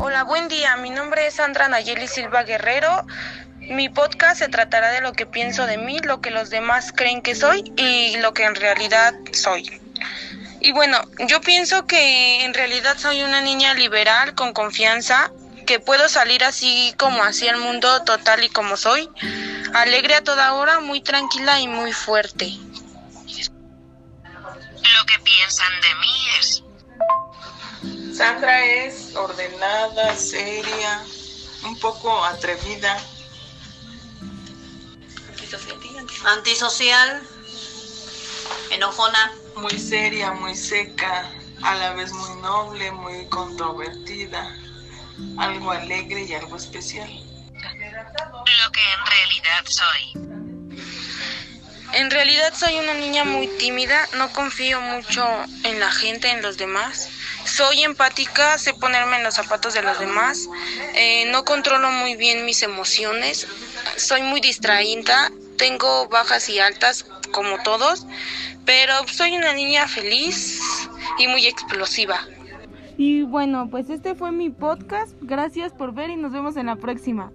Hola, buen día. Mi nombre es Sandra Nayeli Silva Guerrero. Mi podcast se tratará de lo que pienso de mí, lo que los demás creen que soy y lo que en realidad soy. Y bueno, yo pienso que en realidad soy una niña liberal, con confianza, que puedo salir así como así el mundo total y como soy, alegre a toda hora, muy tranquila y muy fuerte. Lo que piensan de mí es... Sandra es ordenada, seria, un poco atrevida. Antisocial, enojona. Muy seria, muy seca, a la vez muy noble, muy controvertida, algo alegre y algo especial. Lo que en realidad soy. En realidad soy una niña muy tímida, no confío mucho en la gente, en los demás. Soy empática, sé ponerme en los zapatos de los demás, eh, no controlo muy bien mis emociones, soy muy distraída, tengo bajas y altas como todos, pero soy una niña feliz y muy explosiva. Y bueno, pues este fue mi podcast. Gracias por ver y nos vemos en la próxima.